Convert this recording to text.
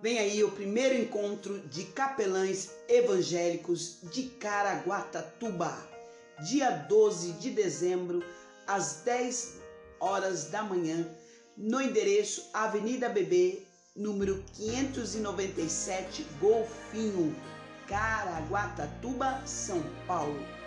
Vem aí o primeiro encontro de capelães evangélicos de Caraguatatuba, dia 12 de dezembro, às 10 horas da manhã, no endereço Avenida BB, número 597, Golfinho, Caraguatatuba, São Paulo.